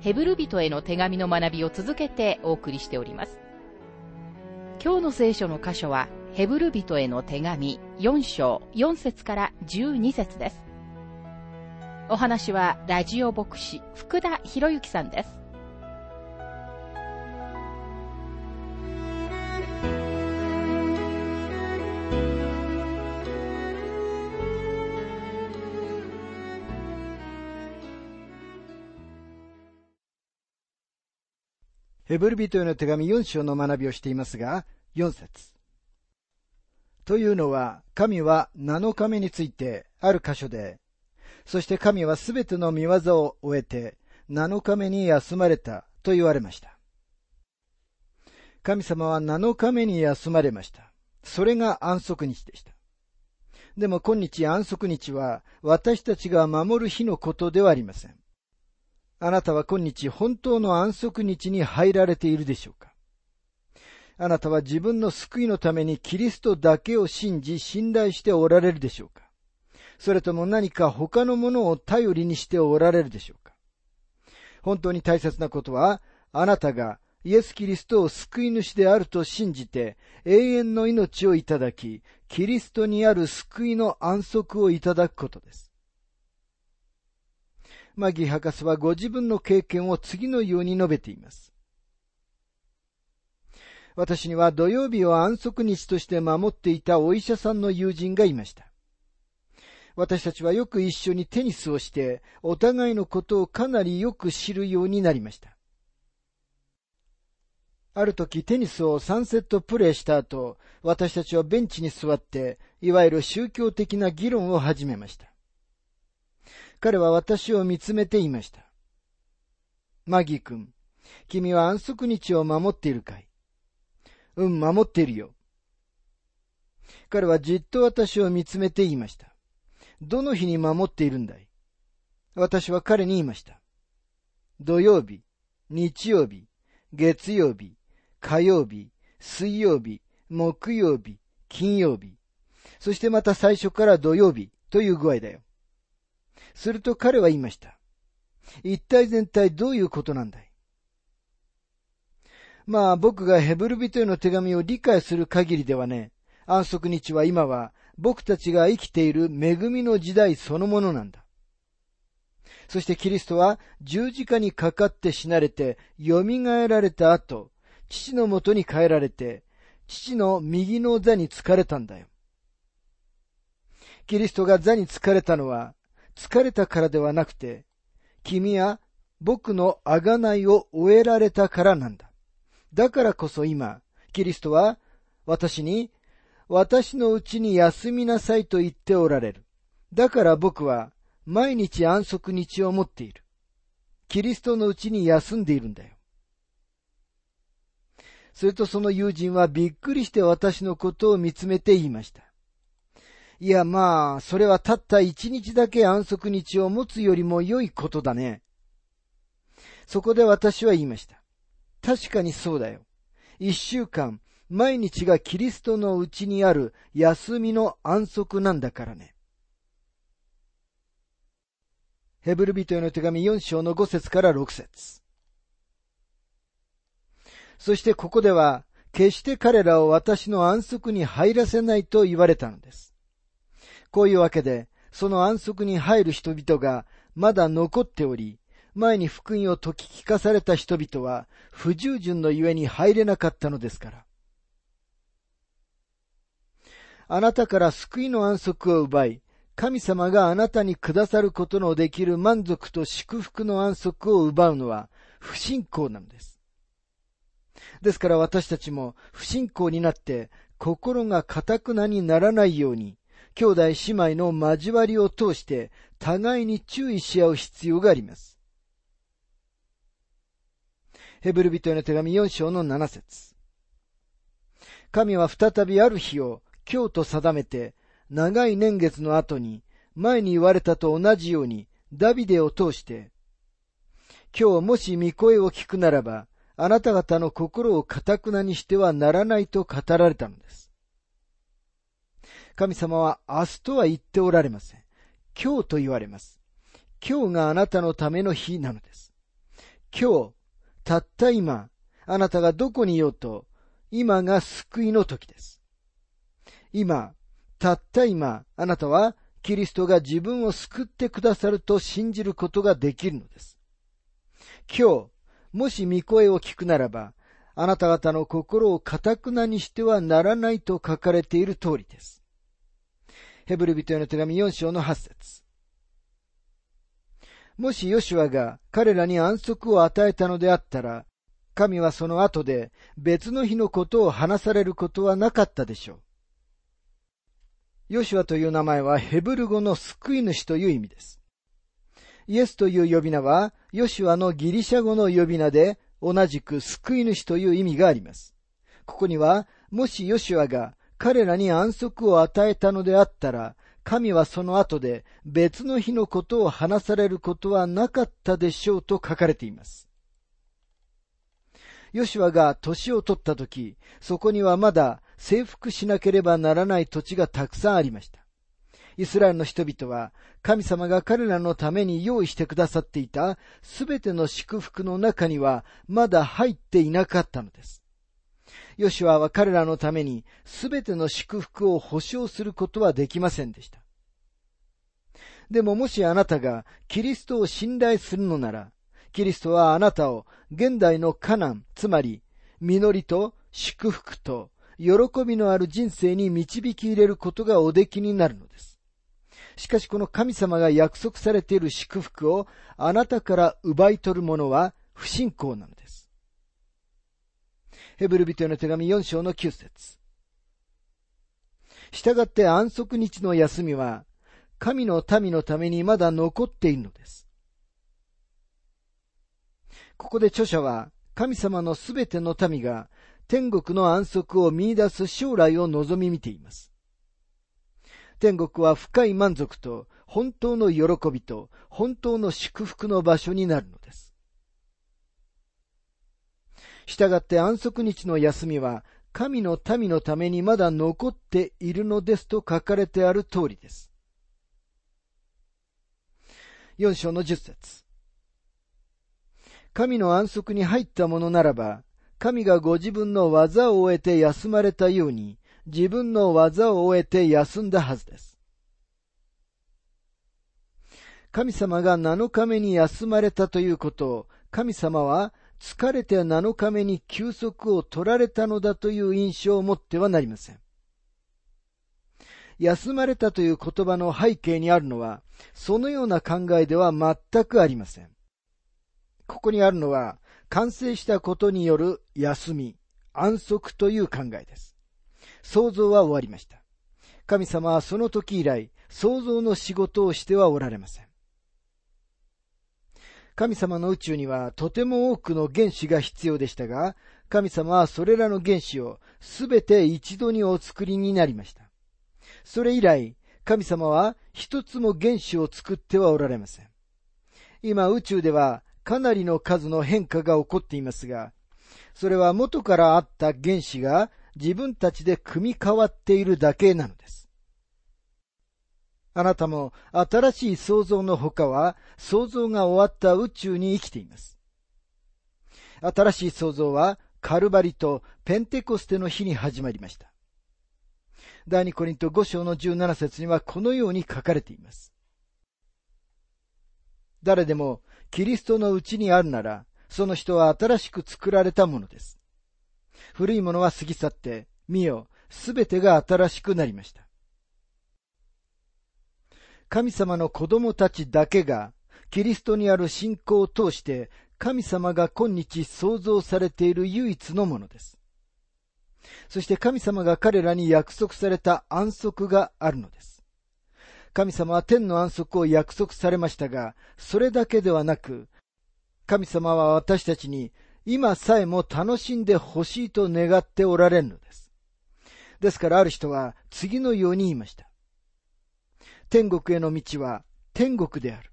ヘブル人への手紙の学びを続けてお送りしております。今日の聖書の箇所は、ヘブル人への手紙4章4節から12節です。お話は、ラジオ牧師、福田博之さんです。ヘブル人への手紙4章の学びをしていますが、4節というのは、神は7日目についてある箇所で、そして神はすべての見業を終えて7日目に休まれたと言われました。神様は7日目に休まれました。それが安息日でした。でも今日安息日は私たちが守る日のことではありません。あなたは今日本当の安息日に入られているでしょうか？あなたは自分の救いのためにキリストだけを信じ信頼しておられるでしょうか？それとも何か他のものを頼りにしておられるでしょうか？本当に大切なことは、あなたがイエス・キリストを救い主であると信じて永遠の命をいただき、キリストにある救いの安息をいただくことです。マギ博士はご自分の経験を次のように述べています。私には土曜日を安息日として守っていたお医者さんの友人がいました。私たちはよく一緒にテニスをして、お互いのことをかなりよく知るようになりました。ある時テニスを3セットプレーした後、私たちはベンチに座って、いわゆる宗教的な議論を始めました。彼は私を見つめていました。マギー君、君は安息日を守っているかい？うん、守っているよ。彼はじっと私を見つめて言いました。どの日に守っているんだい？私は彼に言いました。土曜日、日曜日、月曜日、火曜日、水曜日、木曜日、金曜日、そしてまた最初から土曜日という具合だよ。すると彼は言いました。一体全体どういうことなんだい？まあ僕がヘブル人への手紙を理解する限りではね、安息日は今は僕たちが生きている恵みの時代そのものなんだ。そしてキリストは十字架にかかって死なれて蘇られた後、父のもとに帰られて、父の右の座に疲れたんだよ。キリストが座に疲れたのは、疲れたからではなくて、君は僕の贖いを終えられたからなんだ。だからこそ今、キリストは私に、私のうちに休みなさいと言っておられる。だから僕は毎日安息日を持っている。キリストのうちに休んでいるんだよ。するとその友人はびっくりして私のことを見つめて言いました。いやまあ、それはたった一日だけ安息日を持つよりも良いことだね。そこで私は言いました。確かにそうだよ。一週間、毎日がキリストのうちにある休みの安息なんだからね。ヘブル人への手紙4章の5節から6節そしてここでは、決して彼らを私の安息に入らせないと言われたのです。こういうわけで、その安息に入る人々がまだ残っており、前に福音を解き聞かされた人々は不従順のゆえに入れなかったのですから。あなたから救いの安息を奪い、神様があなたにくださることのできる満足と祝福の安息を奪うのは不信仰なのです。ですから私たちも不信仰になって心が堅くなにならないように兄弟姉妹の交わりを通して互いに注意し合う必要があります。ヘブル人への手紙4章の7節神は再びある日を今日と定めて、長い年月の後に、前に言われたと同じように、ダビデを通して、今日もし御声を聞くならば、あなた方の心を堅くなにしてはならないと語られたのです。神様は明日とは言っておられません。今日と言われます。今日があなたのための日なのです。今日、たった今、あなたがどこにいようと、今が救いの時です。今、たった今、あなたはキリストが自分を救ってくださると信じることができるのです。今日、もし御声を聞くならば、あなた方の心を堅くなにしてはならないと書かれている通りです。ヘブル人への手紙4章の8節もしヨシュアが彼らに安息を与えたのであったら、神はその後で別の日のことを話されることはなかったでしょう。ヨシュアという名前はヘブル語の救い主という意味です。イエスという呼び名はヨシュアのギリシャ語の呼び名で同じく救い主という意味があります。ここには、もしヨシュアが彼らに安息を与えたのであったら、神はその後で別の日のことを話されることはなかったでしょうと書かれています。ヨシュアが年を取った時、そこにはまだ征服しなければならない土地がたくさんありました。イスラエルの人々は神様が彼らのために用意してくださっていたすべての祝福の中にはまだ入っていなかったのです。ヨシュアは彼らのためにすべての祝福を保証することはできませんでした。でももしあなたがキリストを信頼するのなら、キリストはあなたを現代のカナン、つまり、実りと祝福と喜びのある人生に導き入れることがおできになるのです。しかしこの神様が約束されている祝福をあなたから奪い取る者は不信仰なのです。ヘブル人への手紙4章の9節従って安息日の休みは神の民のためにまだ残っているのです。ここで著者は神様のすべての民が天国の安息を見出す将来を望み見ています。天国は深い満足と本当の喜びと本当の祝福の場所になるのです。したがって安息日の休みは神の民のためにまだ残っているのですと書かれてある通りです。4章の10節神の安息に入ったものならば、神がご自分の技を終えて休まれたように、自分の技を終えて休んだはずです。神様が7日目に休まれたということを、神様は疲れて7日目に休息を取られたのだという印象を持ってはなりません。休まれたという言葉の背景にあるのは、そのような考えでは全くありません。ここにあるのは、完成したことによる休み、安息という考えです。創造は終わりました。神様はその時以来、創造の仕事をしてはおられません。神様の宇宙にはとても多くの原子が必要でしたが、神様はそれらの原子をすべて一度にお作りになりました。それ以来、神様は一つも原子を作ってはおられません。今宇宙ではかなりの数の変化が起こっていますが、それは元からあった原子が自分たちで組み変わっているだけなのです。あなたも新しい創造の他は創造が終わった宇宙に生きています。新しい創造はカルバリとペンテコステの日に始まりました。第二コリント5章の17節にはこのように書かれています。誰でもキリストのうちにあるなら、その人は新しく作られたものです。古いものは過ぎ去って、見よ、すべてが新しくなりました。神様の子供たちだけが、キリストにある信仰を通して、神様が今日創造されている唯一のものです。そして神様が彼らに約束された安息があるのです。神様は天の安息を約束されましたが、それだけではなく、神様は私たちに今さえも楽しんでほしいと願っておられるのです。ですからある人は次のように言いました。天国への道は天国である。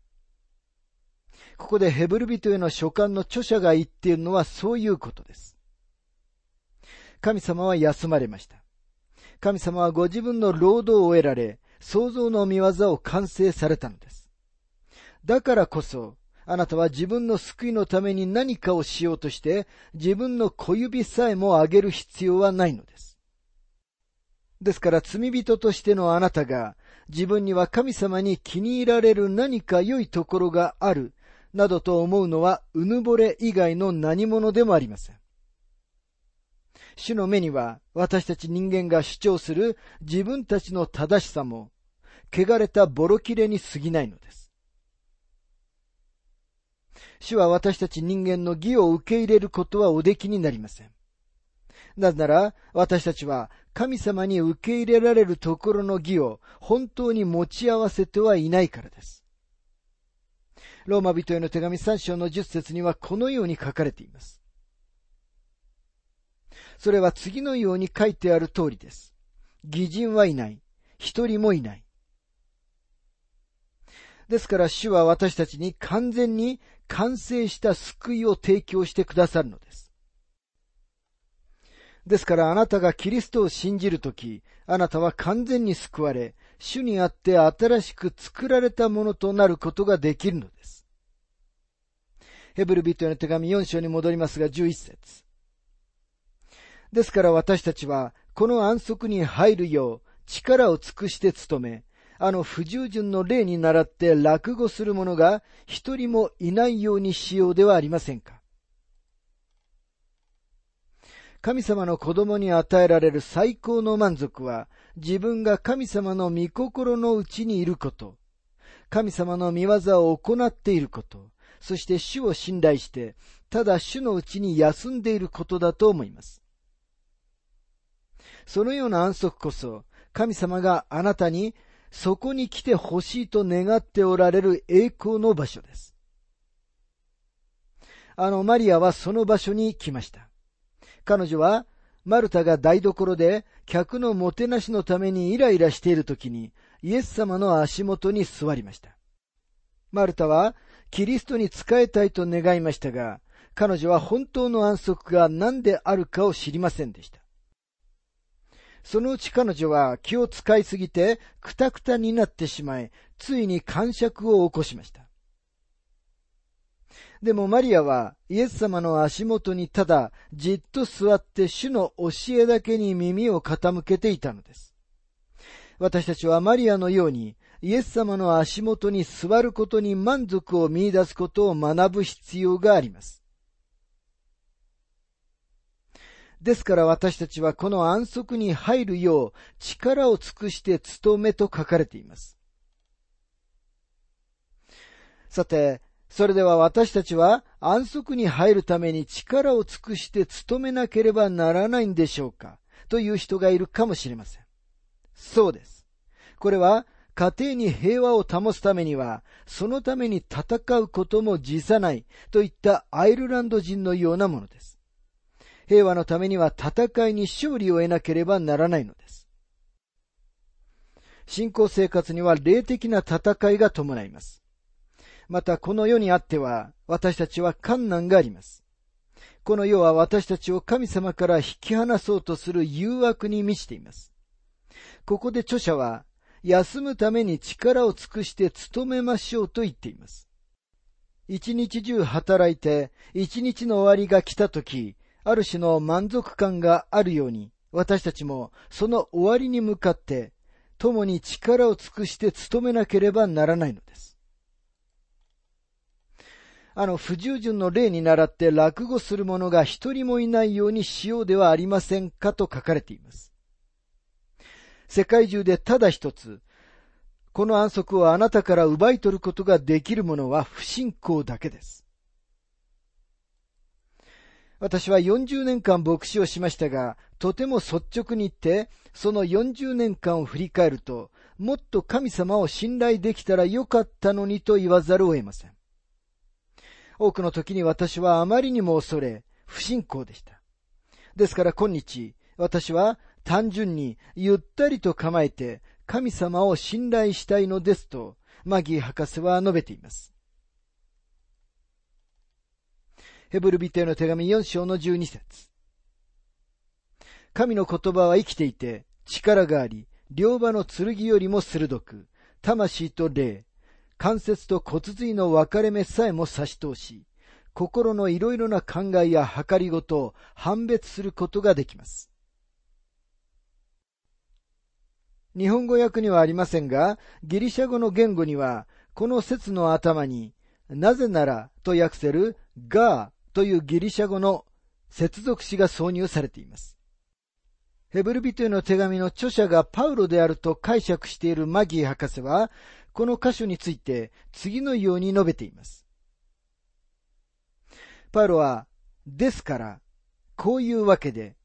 ここでヘブル人への書簡の著者が言っているのはそういうことです。神様は休まれました。神様はご自分の労働を得られ、創造の見業を完成されたのです。だからこそ、あなたは自分の救いのために何かをしようとして、自分の小指さえも上げる必要はないのです。ですから罪人としてのあなたが、自分には神様に気に入られる何か良いところがある、などと思うのは、うぬぼれ以外の何者でもありません。主の目には私たち人間が主張する自分たちの正しさも、汚れたボロ切れに過ぎないのです。主は私たち人間の義を受け入れることはおできになりません。なぜなら、私たちは神様に受け入れられるところの義を本当に持ち合わせてはいないからです。ローマ人への手紙3章の10節にはこのように書かれています。それは次のように書いてある通りです。偽人はいない。一人もいない。ですから主は私たちに完全に完成した救いを提供してくださるのです。ですからあなたがキリストを信じるとき、あなたは完全に救われ、主にあって新しく作られたものとなることができるのです。ヘブルビットへの手紙4章に戻りますが11節ですから私たちは、この安息に入るよう力を尽くして努め、あの不従順の例に倣って落語する者が一人もいないようにしようではありませんか。神様の子供に与えられる最高の満足は、自分が神様の御心のうちにいること、神様の御業を行っていること、そして主を信頼して、ただ主のうちに休んでいることだと思います。そのような安息こそ、神様があなたにそこに来てほしいと願っておられる栄光の場所です。あのマリアはその場所に来ました。彼女はマルタが台所で客のもてなしのためにイライラしている時にイエス様の足元に座りました。マルタはキリストに仕えたいと願いましたが、彼女は本当の安息が何であるかを知りませんでした。そのうち彼女は気を使いすぎてくたくたになってしまい、ついに感触を起こしました。でもマリアはイエス様の足元にただじっと座って主の教えだけに耳を傾けていたのです。私たちはマリアのようにイエス様の足元に座ることに満足を見出すことを学ぶ必要があります。ですから私たちはこの安息に入るよう力を尽くして努めと書かれています。さて、それでは私たちは安息に入るために力を尽くして努めなければならないんでしょうか？という人がいるかもしれません。そうです。これは家庭に平和を保つためには、そのために戦うことも辞さないといったアイルランド人のようなものです。平和のためには戦いに勝利を得なければならないのです。信仰生活には霊的な戦いが伴います。またこの世にあっては私たちは困難があります。この世は私たちを神様から引き離そうとする誘惑に満ちています。ここで著者は休むために力を尽くして努めましょうと言っています。一日中働いて一日の終わりが来た時、ある種の満足感があるように、私たちもその終わりに向かって、共に力を尽くして努めなければならないのです。あの不従順の例に倣って落語する者が一人もいないようにしようではありませんかと書かれています。世界中でただ一つ、この安息をあなたから奪い取ることができるものは不信仰だけです。私は40年間牧師をしましたが、とても率直に言って、その40年間を振り返ると、もっと神様を信頼できたらよかったのにと言わざるを得ません。多くの時に私はあまりにも恐れ、不信仰でした。ですから今日、私は単純にゆったりと構えて神様を信頼したいのですと、マギー博士は述べています。ヘブルビテへの手紙4章の12節神の言葉は生きていて、力があり、両刃の剣よりも鋭く、魂と霊、関節と骨髄の分かれ目さえも差し通し、心のいろいろな考えや計りごとを判別することができます。日本語訳にはありませんが、ギリシャ語の言語には、この説の頭に、なぜならと訳せるガーというギリシャ語の接続詞が挿入されています。ヘブルビトへの手紙の著者がパウロであると解釈しているマギー博士は、この箇所について次のように述べています。パウロは、ですから、こういうわけで、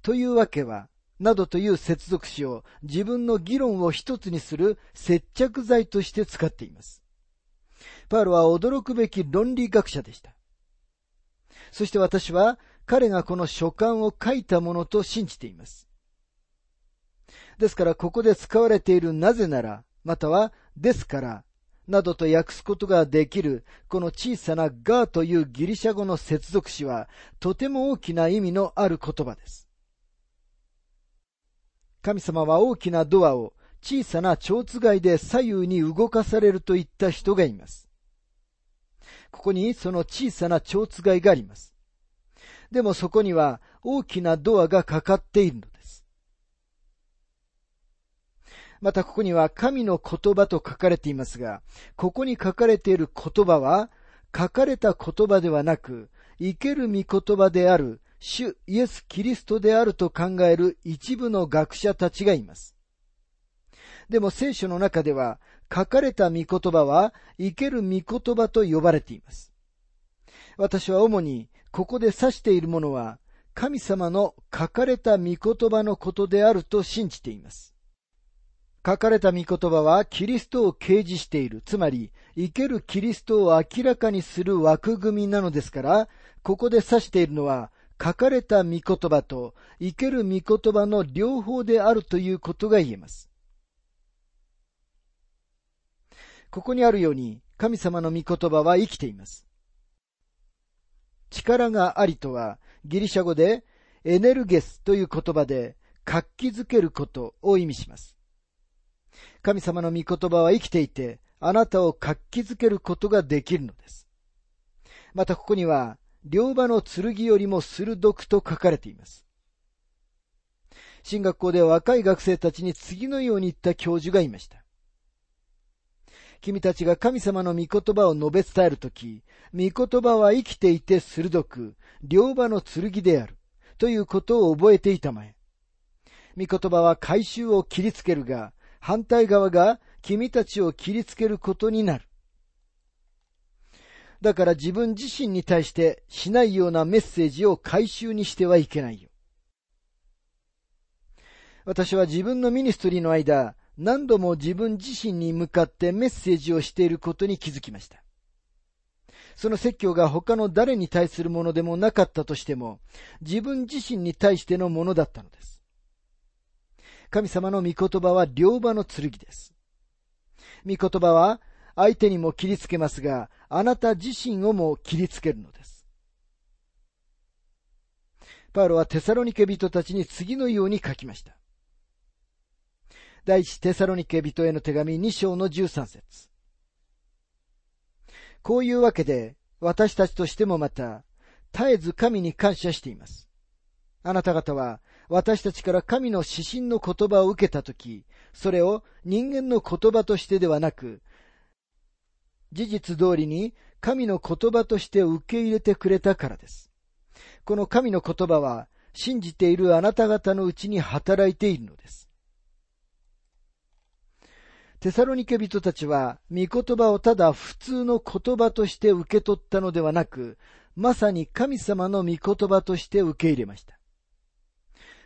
というわけは、などという接続詞を自分の議論を一つにする接着剤として使っています。パウロは驚くべき論理学者でした。そして私は彼がこの書簡を書いたものと信じています。ですからここで使われているなぜなら、またはですから、などと訳すことができる、この小さなガーというギリシャ語の接続詞は、とても大きな意味のある言葉です。神様は大きなドアを小さな蝶つがいで左右に動かされるといった人がいます。ここにその小さな蝶つがいがあります。でもそこには大きなドアがかかっているのまたここには神の言葉と書かれていますが、ここに書かれている言葉は、書かれた言葉ではなく、生ける御言葉である主イエス・キリストであると考える一部の学者たちがいます。でも聖書の中では、書かれた御言葉は生ける御言葉と呼ばれています。私は主にここで指しているものは、神様の書かれた御言葉のことであると信じています。書かれた御言葉はキリストを掲示している。つまり、生けるキリストを明らかにする枠組みなのですから、ここで指しているのは、書かれた御言葉と生ける御言葉の両方であるということが言えます。ここにあるように、神様の御言葉は生きています。力がありとは、ギリシャ語でエネルゲスという言葉で活気づけることを意味します。神様の御言葉は生きていて、あなたを活気づけることができるのです。またここには、両刃の剣よりも鋭くと書かれています。進学校で若い学生たちに次のように言った教授がいました。君たちが神様の御言葉を述べ伝えるとき、御言葉は生きていて鋭く、両刃の剣である、ということを覚えていたまえ。御言葉は回収を切りつけるが、反対側が君たちを切りつけることになる。だから自分自身に対してしないようなメッセージを回収にしてはいけないよ。私は自分のミニストリーの間、何度も自分自身に向かってメッセージをしていることに気づきました。その説教が他の誰に対するものでもなかったとしても、自分自身に対してのものだったのです。神様の御言葉は両刃の剣です。御言葉は相手にも切りつけますが、あなた自身をも切りつけるのです。パウロはテサロニケ人たちに次のように書きました。第一テサロニケ人への手紙2章の13節こういうわけで、私たちとしてもまた、絶えず神に感謝しています。あなた方は、私たちから神の指針の言葉を受けたとき、それを人間の言葉としてではなく、事実通りに神の言葉として受け入れてくれたからです。この神の言葉は、信じているあなた方のうちに働いているのです。テサロニケ人たちは、御言葉をただ普通の言葉として受け取ったのではなく、まさに神様の御言葉として受け入れました。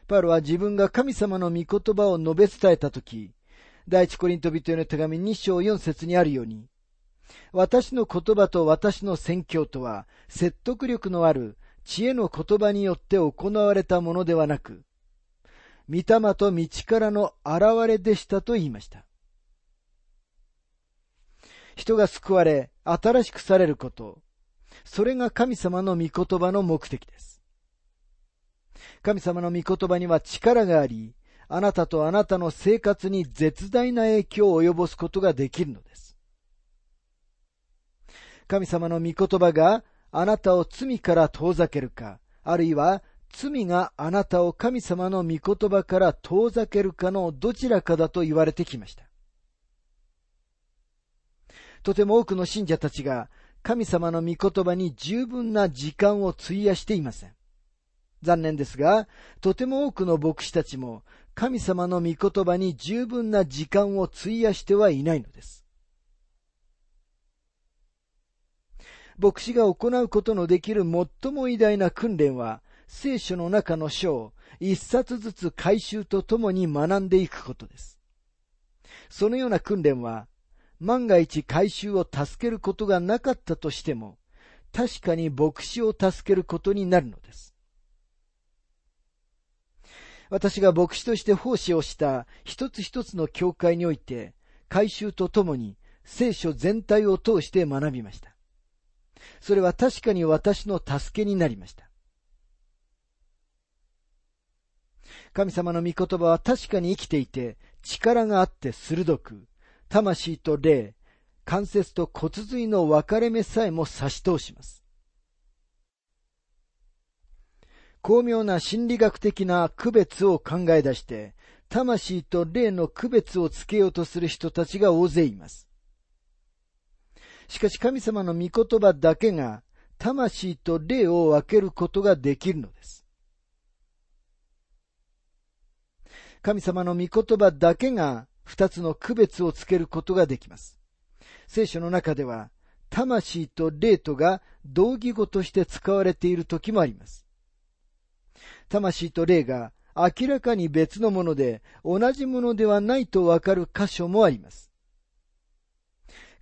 パウロは自分が神様の御言葉を述べ伝えたとき、第一コリント人への手紙2章4節にあるように、私の言葉と私の宣教とは説得力のある知恵の言葉によって行われたものではなく、御霊と道からの現れでしたと言いました。人が救われ、新しくされること、それが神様の御言葉の目的です。神様の御言葉には力があり、あなたとあなたの生活に絶大な影響を及ぼすことができるのです。神様の御言葉があなたを罪から遠ざけるか、あるいは罪があなたを神様の御言葉から遠ざけるかのどちらかだと言われてきました。とても多くの信者たちが神様の御言葉に十分な時間を費やしていません。残念ですが、とても多くの牧師たちも神様の御言葉に十分な時間を費やしてはいないのです。牧師が行うことのできる最も偉大な訓練は、聖書の中の書を一冊ずつ回収とともに学んでいくことです。そのような訓練は、万が一回収を助けることがなかったとしても、確かに牧師を助けることになるのです。私が牧師として奉仕をした一つ一つの教会において、改修とともに聖書全体を通して学びました。それは確かに私の助けになりました。神様の御言葉は確かに生きていて、力があって鋭く、魂と霊、関節と骨髄の分かれ目さえも差し通します。巧妙な心理学的な区別を考え出して、魂と霊の区別をつけようとする人たちが大勢います。しかし神様の御言葉だけが魂と霊を分けることができるのです。神様の御言葉だけが二つの区別をつけることができます。聖書の中では、魂と霊とが同義語として使われている時もあります。魂と霊が明らかに別のもので同じものではないとわかる箇所もあります。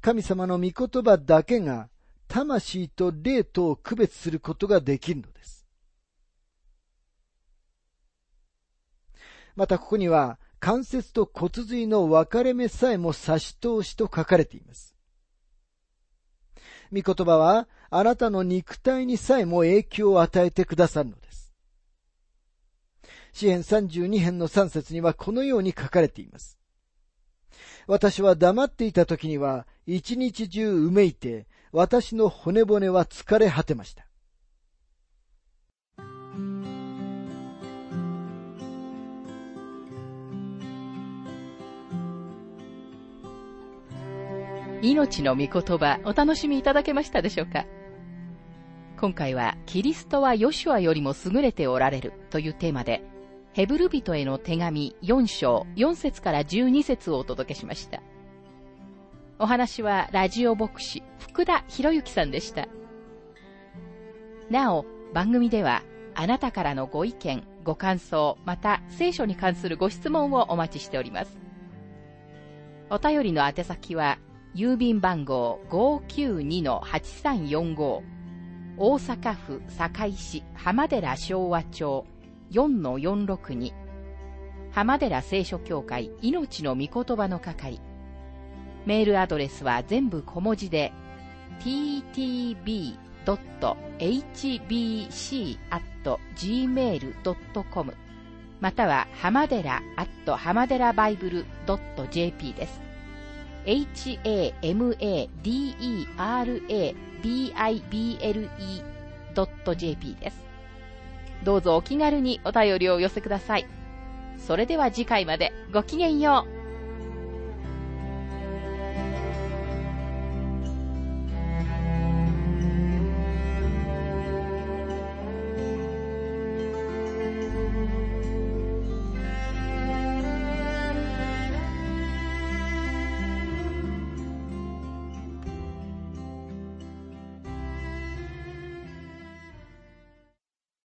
神様の御言葉だけが魂と霊とを区別することができるのです。またここには関節と骨髄の分かれ目さえも差し通しと書かれています。御言葉はあなたの肉体にさえも影響を与えてくださるのです。詩編32編の3節にはこのように書かれています。私は黙っていた時には一日中うめいて私の骨骨は疲れ果てました。命の御言葉お楽しみいただけましたでしょうか？今回はキリストはヨシュアよりも優れておられるというテーマでヘブル人への手紙4章4節から12節をお届けしました。お話はラジオ牧師福田博之さんでした。なお、番組ではあなたからのご意見、ご感想、また聖書に関するご質問をお待ちしております。お便りの宛先は郵便番号592-8345大阪府堺市浜寺昭和町4-462浜寺聖書協会命の御言葉の係メールアドレスは全部小文字で ttb.hbc.gmail.com または浜寺 at 浜寺バイブル .jp です。hamadera.bible.jp です。どうぞお気軽にお便りをお寄せください。それでは次回までごきげんよう。